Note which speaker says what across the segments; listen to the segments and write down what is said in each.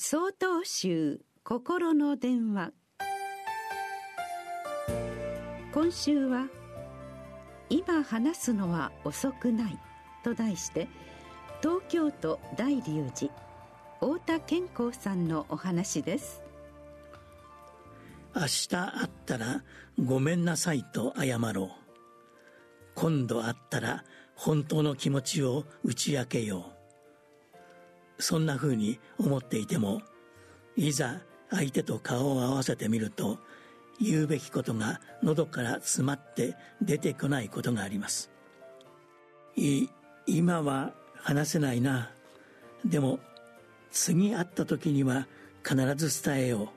Speaker 1: 総統集心の電話。今週は「今話すのは遅くない」と題して東京都大龍寺太田健康さんのお話です。
Speaker 2: 明日会ったらごめんなさいと謝ろう。今度会ったら本当の気持ちを打ち明けよう。そんなふうに思っていてもいざ相手と顔を合わせてみると言うべきことが喉から詰まって出てこないことがあります。い今は話せないな。でも次会った時には必ず伝えよ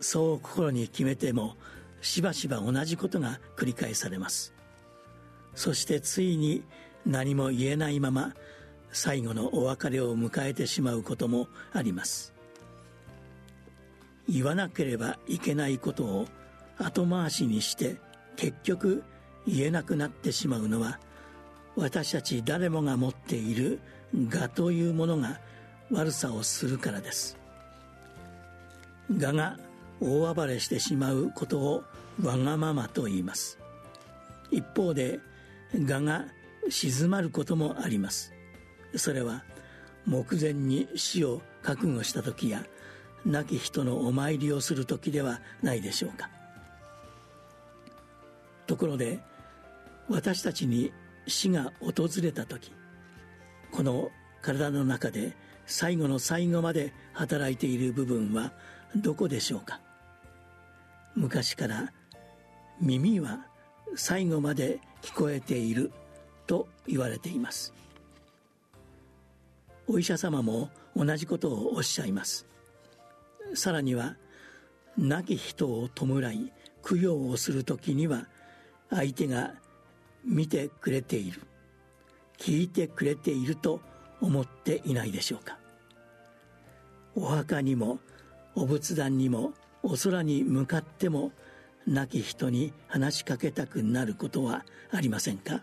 Speaker 2: う。そう心に決めてもしばしば同じことが繰り返されます。そしてついに何も言えないまま最後のお別れを迎えてしまうこともあります。言わなければいけないことを後回しにして結局言えなくなってしまうのは私たち誰もが持っている我というものが悪さをするからです。我が大暴れしてしまうことをわがままと言います。一方で我が静まることもあります。それは目前に死を覚悟した時や亡き人のお参りをする時ではないでしょうか。ところで私たちに死が訪れた時この体の中で最後の最後まで働いている部分はどこでしょうか。昔から耳は最後まで聞こえていると言われています。お医者様も同じことをおっしゃいます。さらには亡き人を弔い供養をする時には相手が見てくれている。聞いてくれていると思っていないでしょうか。お墓にもお仏壇にもお空に向かっても亡き人に話しかけたくなることはありませんか。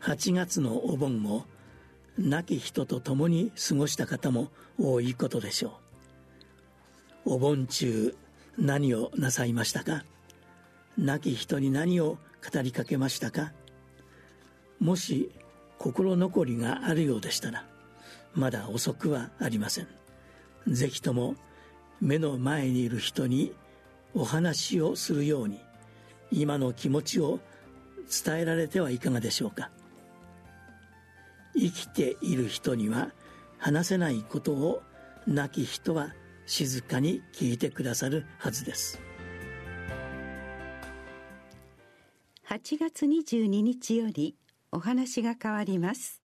Speaker 2: 8月のお盆を亡き人と共に過ごした方も多いことでしょう。お盆中何をなさいましたか？亡き人に何を語りかけましたか？もし心残りがあるようでしたらまだ遅くはありません。ぜひとも目の前にいる人にお話をするように今の気持ちを伝えられてはいかがでしょうか？生きている人には話せないことを亡き人は静かに聞いてくださるはずです。
Speaker 1: 8月22日よりお話が変わります。